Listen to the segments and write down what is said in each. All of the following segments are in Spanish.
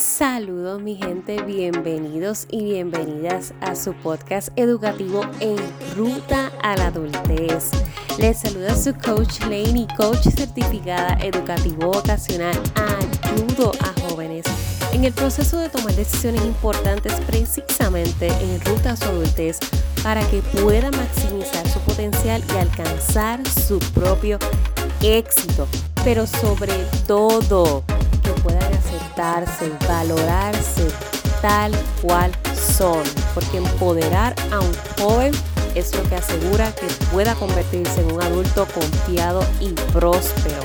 Saludos mi gente, bienvenidos y bienvenidas a su podcast educativo En Ruta a la Adultez. Les saluda su coach Lane y coach certificada educativo vocacional. Ayudo a jóvenes en el proceso de tomar decisiones importantes precisamente en ruta a su adultez para que puedan maximizar su potencial y alcanzar su propio éxito. Pero sobre todo que puedan aceptarse, valorarse tal cual son. Porque empoderar a un joven es lo que asegura que pueda convertirse en un adulto confiado y próspero.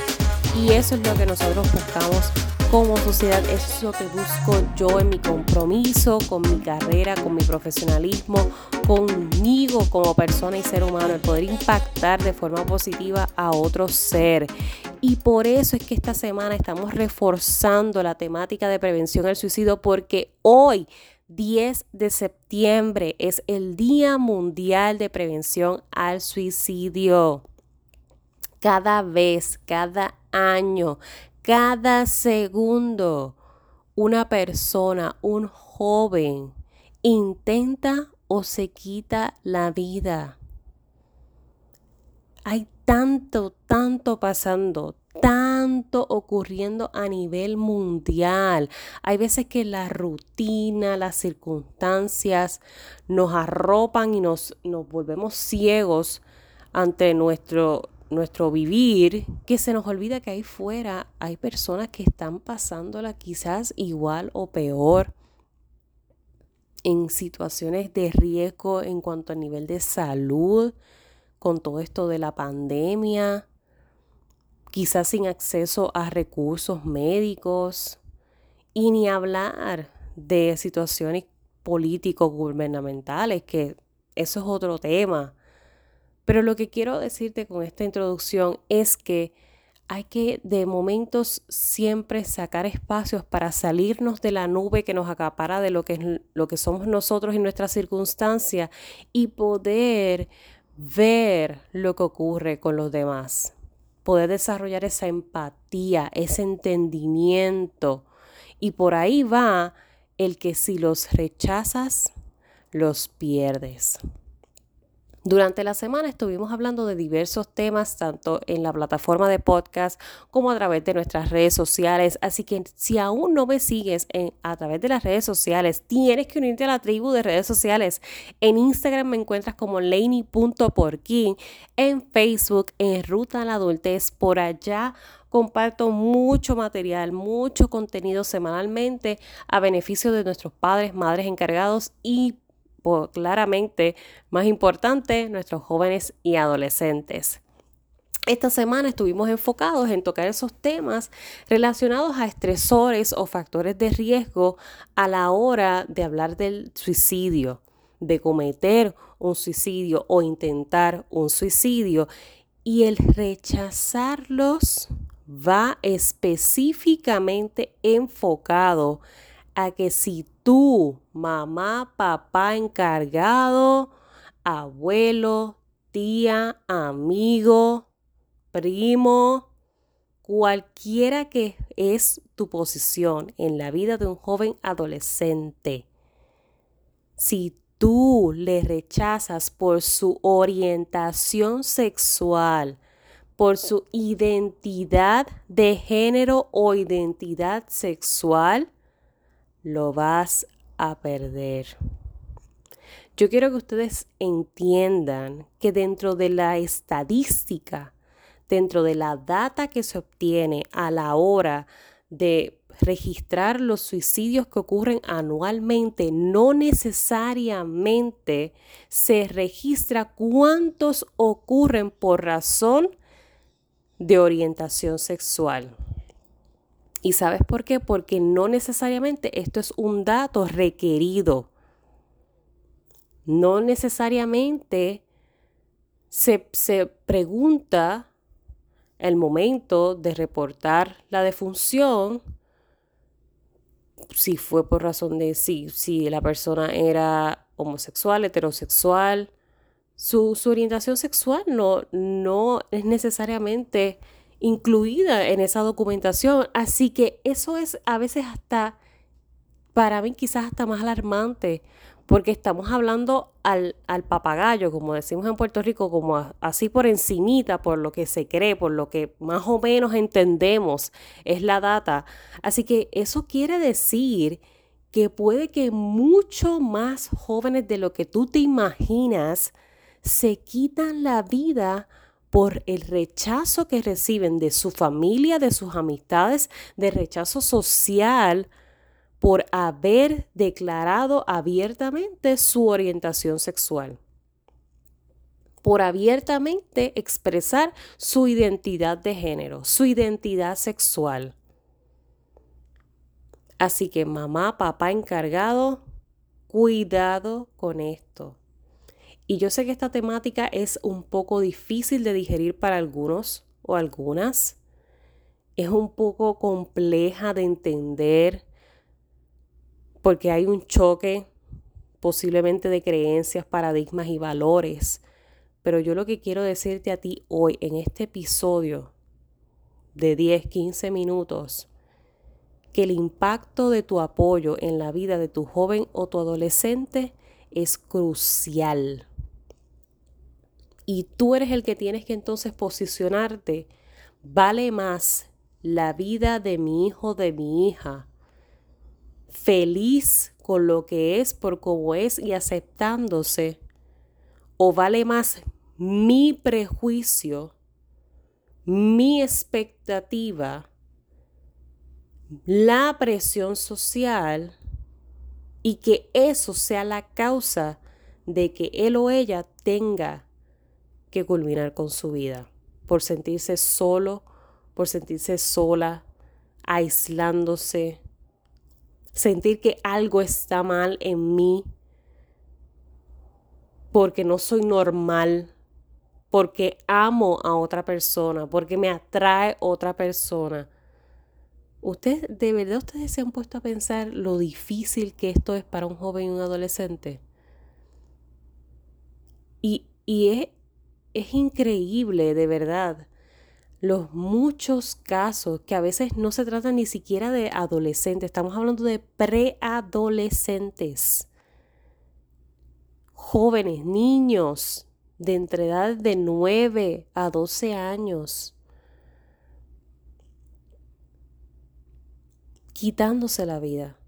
Y eso es lo que nosotros buscamos como sociedad. Eso es lo que busco yo en mi compromiso, con mi carrera, con mi profesionalismo, conmigo como persona y ser humano, el poder impactar de forma positiva a otro ser. Y por eso es que esta semana estamos reforzando la temática de prevención al suicidio porque hoy 10 de septiembre es el Día Mundial de Prevención al Suicidio. Cada vez, cada año, cada segundo, una persona, un joven, intenta o se quita la vida. Hay tanto, tanto pasando, tanto ocurriendo a nivel mundial. Hay veces que la rutina, las circunstancias nos arropan y nos, nos volvemos ciegos ante nuestro, nuestro vivir, que se nos olvida que ahí fuera hay personas que están pasándola quizás igual o peor en situaciones de riesgo en cuanto a nivel de salud, con todo esto de la pandemia, quizás sin acceso a recursos médicos y ni hablar de situaciones políticos gubernamentales, que eso es otro tema. Pero lo que quiero decirte con esta introducción es que hay que de momentos siempre sacar espacios para salirnos de la nube que nos acapara de lo que, lo que somos nosotros en nuestras circunstancias y poder ver lo que ocurre con los demás. Poder desarrollar esa empatía, ese entendimiento. Y por ahí va el que si los rechazas, los pierdes. Durante la semana estuvimos hablando de diversos temas, tanto en la plataforma de podcast como a través de nuestras redes sociales. Así que si aún no me sigues en, a través de las redes sociales, tienes que unirte a la tribu de redes sociales. En Instagram me encuentras como laney.porkin, en Facebook en Ruta a la Adultez, por allá comparto mucho material, mucho contenido semanalmente a beneficio de nuestros padres, madres encargados y claramente más importante, nuestros jóvenes y adolescentes. Esta semana estuvimos enfocados en tocar esos temas relacionados a estresores o factores de riesgo a la hora de hablar del suicidio, de cometer un suicidio o intentar un suicidio. Y el rechazarlos va específicamente enfocado a que si tú, mamá, papá encargado, abuelo, tía, amigo, primo, cualquiera que es tu posición en la vida de un joven adolescente, si tú le rechazas por su orientación sexual, por su identidad de género o identidad sexual, lo vas a perder. Yo quiero que ustedes entiendan que dentro de la estadística, dentro de la data que se obtiene a la hora de registrar los suicidios que ocurren anualmente, no necesariamente se registra cuántos ocurren por razón de orientación sexual. ¿Y sabes por qué? Porque no necesariamente esto es un dato requerido. No necesariamente se, se pregunta el momento de reportar la defunción si fue por razón de sí, si la persona era homosexual, heterosexual, su, su orientación sexual no, no es necesariamente incluida en esa documentación. Así que eso es a veces hasta para mí quizás hasta más alarmante, porque estamos hablando al, papagayo, como decimos en Puerto Rico, como así por encimita, por lo que se cree, por lo que más o menos entendemos es la data. Así que eso quiere decir que puede que mucho más jóvenes de lo que tú te imaginas se quitan la vida por el rechazo que reciben de su familia, de sus amistades, de rechazo social, por haber declarado abiertamente su orientación sexual, por abiertamente expresar su identidad de género, su identidad sexual. Así que mamá, papá encargado, cuidado con esto. Y yo sé que esta temática es un poco difícil de digerir para algunos o algunas. Es un poco compleja de entender porque hay un choque posiblemente de creencias, paradigmas y valores. Pero yo lo que quiero decirte a ti hoy en este episodio de 10, 15 minutos, que el impacto de tu apoyo en la vida de tu joven o tu adolescente es crucial. Y tú eres el que tienes que entonces posicionarte. Vale más la vida de mi hijo, de mi hija, feliz con lo que es por cómo es y aceptándose? ¿O vale más mi prejuicio, mi expectativa, la presión social y que eso sea la causa de que él o ella tenga culminar con su vida por sentirse solo, por sentirse sola, aislándose, sentir que algo está mal en mí, porque no soy normal, porque amo a otra persona, porque me atrae otra persona. ¿Usted, de verdad ustedes se han puesto a pensar lo difícil que esto es para un joven y un adolescente? Y, y es, es increíble, de verdad los muchos casos que a veces no se trata ni siquiera de adolescentes, estamos hablando de preadolescentes, jóvenes, niños de entre edad de 9 a 12 años, quitándose la vida,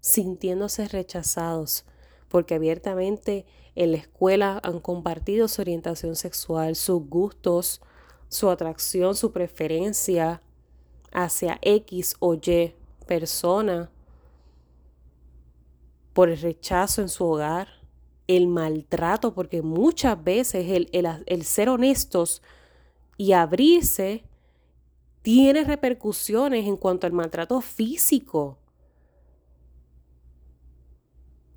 sintiéndose rechazados, porque abiertamente en la escuela han compartido su orientación sexual, sus gustos, su atracción, su preferencia hacia X o Y persona, por el rechazo en su hogar, el maltrato, porque muchas veces el, el ser honestos y abrirse tiene repercusiones en cuanto al maltrato físico.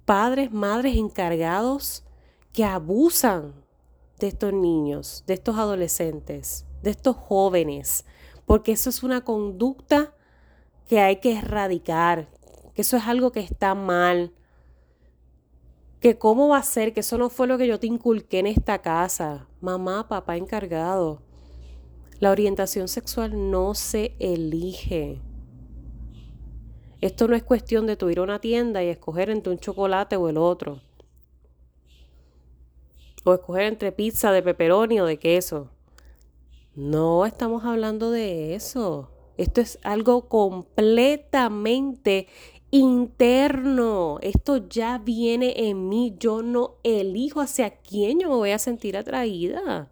Padres, madres encargados que abusan de estos niños, de estos adolescentes, de estos jóvenes, porque eso es una conducta que hay que erradicar, que eso es algo que está mal, que cómo va a ser, que eso no fue lo que yo te inculqué en esta casa, mamá, papá encargado. La orientación sexual no se elige. Esto no es cuestión de tú ir a una tienda y escoger entre un chocolate o el otro o escoger entre pizza de pepperoni o de queso. No estamos hablando de eso. Esto es algo completamente interno. Esto ya viene en mí. Yo no elijo hacia quién yo me voy a sentir atraída.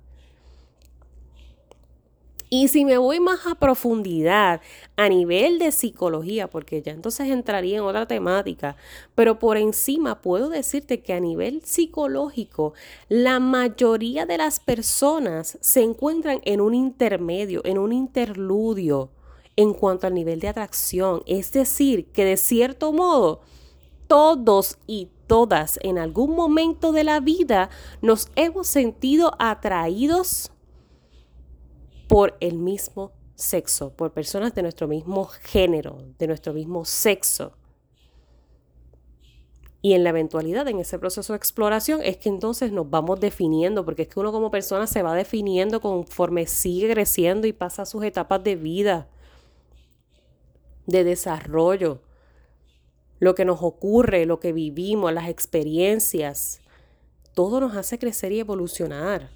Y si me voy más a profundidad a nivel de psicología, porque ya entonces entraría en otra temática, pero por encima puedo decirte que a nivel psicológico, la mayoría de las personas se encuentran en un intermedio, en un interludio en cuanto al nivel de atracción. Es decir, que de cierto modo, todos y todas en algún momento de la vida nos hemos sentido atraídos por el mismo sexo, por personas de nuestro mismo género, de nuestro mismo sexo. Y en la eventualidad, en ese proceso de exploración, es que entonces nos vamos definiendo, porque es que uno como persona se va definiendo conforme sigue creciendo y pasa sus etapas de vida, de desarrollo. lo que nos ocurre, lo que vivimos, las experiencias, todo nos hace crecer y evolucionar.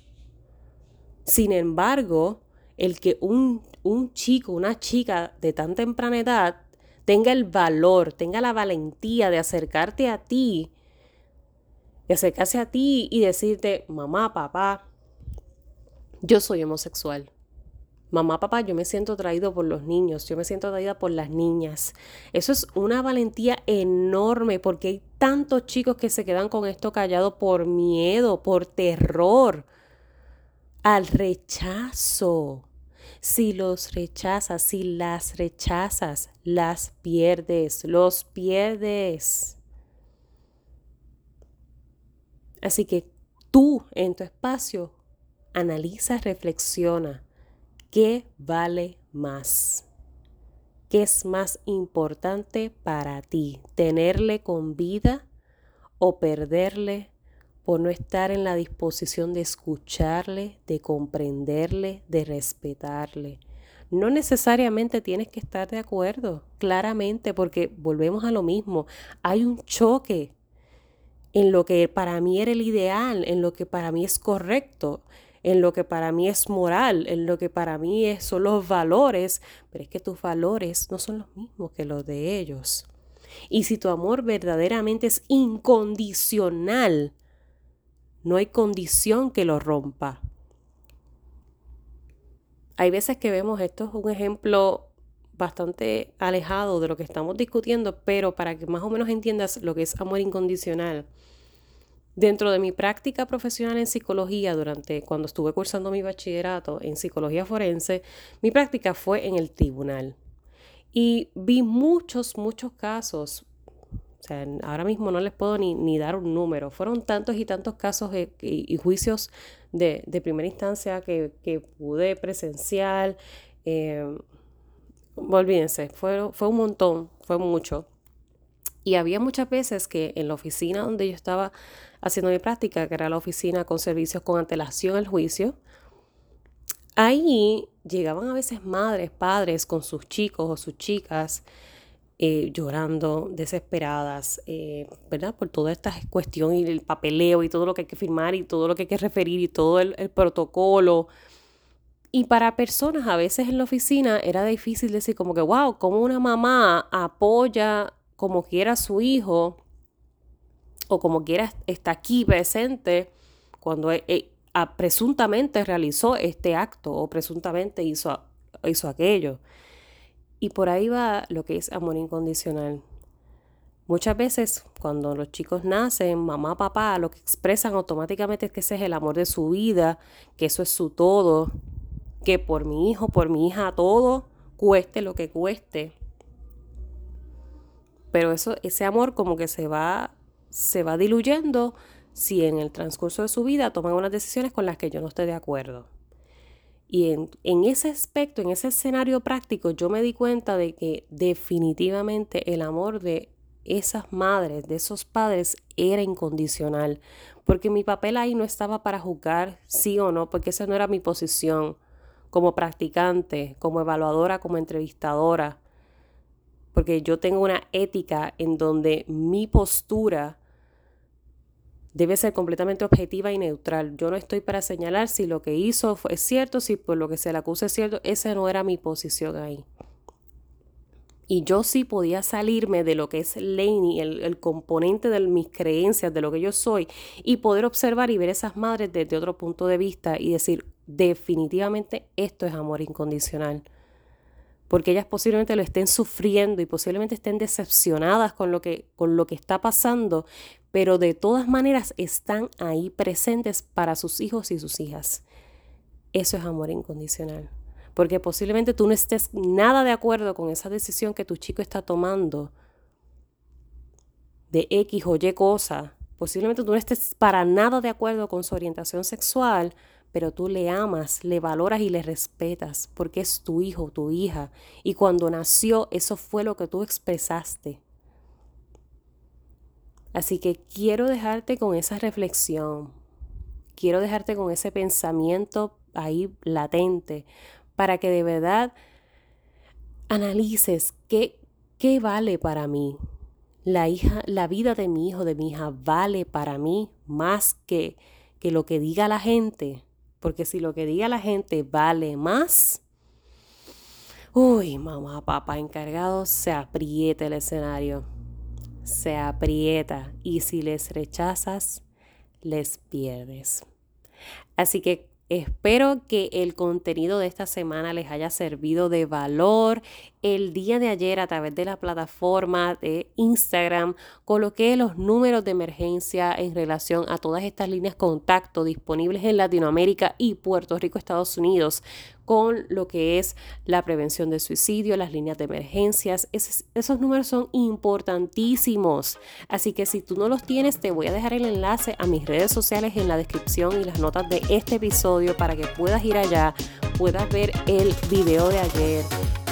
Sin embargo, el que un, un chico, una chica de tan temprana edad tenga el valor, tenga la valentía de acercarte a ti, de acercarse a ti y decirte, mamá, papá, yo soy homosexual. Mamá, papá, yo me siento atraído por los niños, yo me siento atraída por las niñas. Eso es una valentía enorme porque hay tantos chicos que se quedan con esto callado por miedo, por terror, al rechazo. Si los rechazas, si las rechazas, las pierdes, los pierdes. Así que tú en tu espacio analiza, reflexiona ¿Qué vale más? ¿Qué es más importante para ti? ¿Tenerle con vida o perderle por no estar en la disposición de escucharle, de comprenderle, de respetarle? No necesariamente tienes que estar de acuerdo, claramente, porque volvemos a lo mismo. Hay un choque en lo que para mí era el ideal, en lo que para mí es correcto en lo que para mí es moral, en lo que para mí son los valores, pero es que tus valores no son los mismos que los de ellos. Y si tu amor verdaderamente es incondicional, no hay condición que lo rompa. Hay veces que vemos, esto es un ejemplo bastante alejado de lo que estamos discutiendo, pero para que más o menos entiendas lo que es amor incondicional, Dentro de mi práctica profesional en psicología, durante cuando estuve cursando mi bachillerato en psicología forense, mi práctica fue en el tribunal. Y vi muchos, muchos casos. O sea, ahora mismo no les puedo ni, dar un número. Fueron tantos y tantos casos y, juicios de, primera instancia que, pude presenciar. Eh, olvídense, fue, fue un montón, fue mucho. Y había muchas veces que en la oficina donde yo estaba haciendo mi práctica, que era la oficina con servicios con antelación al juicio, ahí llegaban a veces madres, padres con sus chicos o sus chicas eh, llorando, desesperadas, eh, ¿verdad? Por toda esta cuestión y el papeleo y todo lo que hay que firmar y todo lo que hay que referir y todo el, protocolo. Y para personas a veces en la oficina era difícil decir como que, wow, como una mamá apoya como quiera su hijo o como quiera está aquí presente cuando e, e, presuntamente realizó este acto o presuntamente hizo, hizo aquello. Y por ahí va lo que es amor incondicional. Muchas veces cuando los chicos nacen, mamá, papá, lo que expresan automáticamente es que ese es el amor de su vida, que eso es su todo, que por mi hijo, por mi hija, todo, cueste lo que cueste, pero eso, ese amor como que se va, se va diluyendo si en el transcurso de su vida toman unas decisiones con las que yo no estoy de acuerdo. Y en, ese aspecto, en ese escenario práctico, yo me di cuenta de que definitivamente el amor de esas madres, de esos padres, era incondicional. Porque mi papel ahí no estaba para juzgar sí o no, porque esa no era mi posición como practicante, como evaluadora, como entrevistadora porque yo tengo una ética en donde mi postura debe ser completamente objetiva y neutral. Yo no estoy para señalar si lo que hizo fue cierto, si por lo que se le acusa es cierto. Esa no era mi posición ahí. Y yo sí podía salirme de lo que es Laney, el, el, componente de mis creencias, de lo que yo soy, y poder observar y ver esas madres desde otro punto de vista y decir, definitivamente esto es amor incondicional porque ellas posiblemente lo estén sufriendo y posiblemente estén decepcionadas con lo que, con lo que está pasando, pero de todas maneras están ahí presentes para sus hijos y sus hijas. Eso es amor incondicional. Porque posiblemente tú no estés nada de acuerdo con esa decisión que tu chico está tomando de X o Y cosa. Posiblemente tú no estés para nada de acuerdo con su orientación sexual, pero tú le amas, le valoras y le respetas porque es tu hijo, tu hija. Y cuando nació, eso fue lo que tú expresaste. Así que quiero dejarte con esa reflexión, quiero dejarte con ese pensamiento ahí latente para que de verdad analices qué, qué vale para mí, la, hija, la vida de mi hijo, de mi hija, vale para mí más que, que lo que diga la gente. Porque si lo que diga la gente vale más, uy, mamá, papá encargado, se aprieta el escenario. Se aprieta. Y si les rechazas, les pierdes. Así que Espero que el contenido de esta semana les haya servido de valor. El día de ayer a través de la plataforma de Instagram coloqué los números de emergencia en relación a todas estas líneas contacto disponibles en Latinoamérica y Puerto Rico, Estados Unidos con lo que es la prevención de suicidio, las líneas de emergencias. esos números son importantísimos. Así que si tú no los tienes, te voy a dejar el enlace a mis redes sociales en la descripción y las notas de este episodio para que puedas ir allá, puedas ver el video de ayer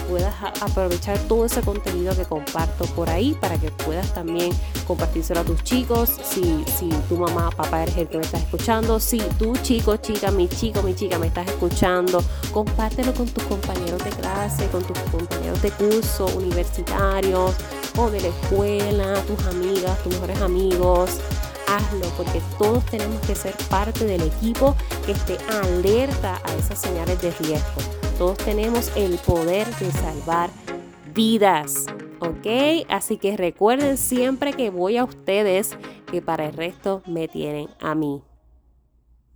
puedas aprovechar todo ese contenido que comparto por ahí para que puedas también compartírselo a tus chicos. Si, si tu mamá, papá eres el que me estás escuchando, si tu chico, chica, mi chico, mi chica me estás escuchando, compártelo con tus compañeros de clase, con tus compañeros de curso universitarios o de la escuela, tus amigas, tus mejores amigos hazlo porque todos tenemos que ser parte del equipo que esté alerta a esas señales de riesgo. Todos tenemos el poder de salvar vidas, ¿ok? Así que recuerden siempre que voy a ustedes, que para el resto me tienen a mí.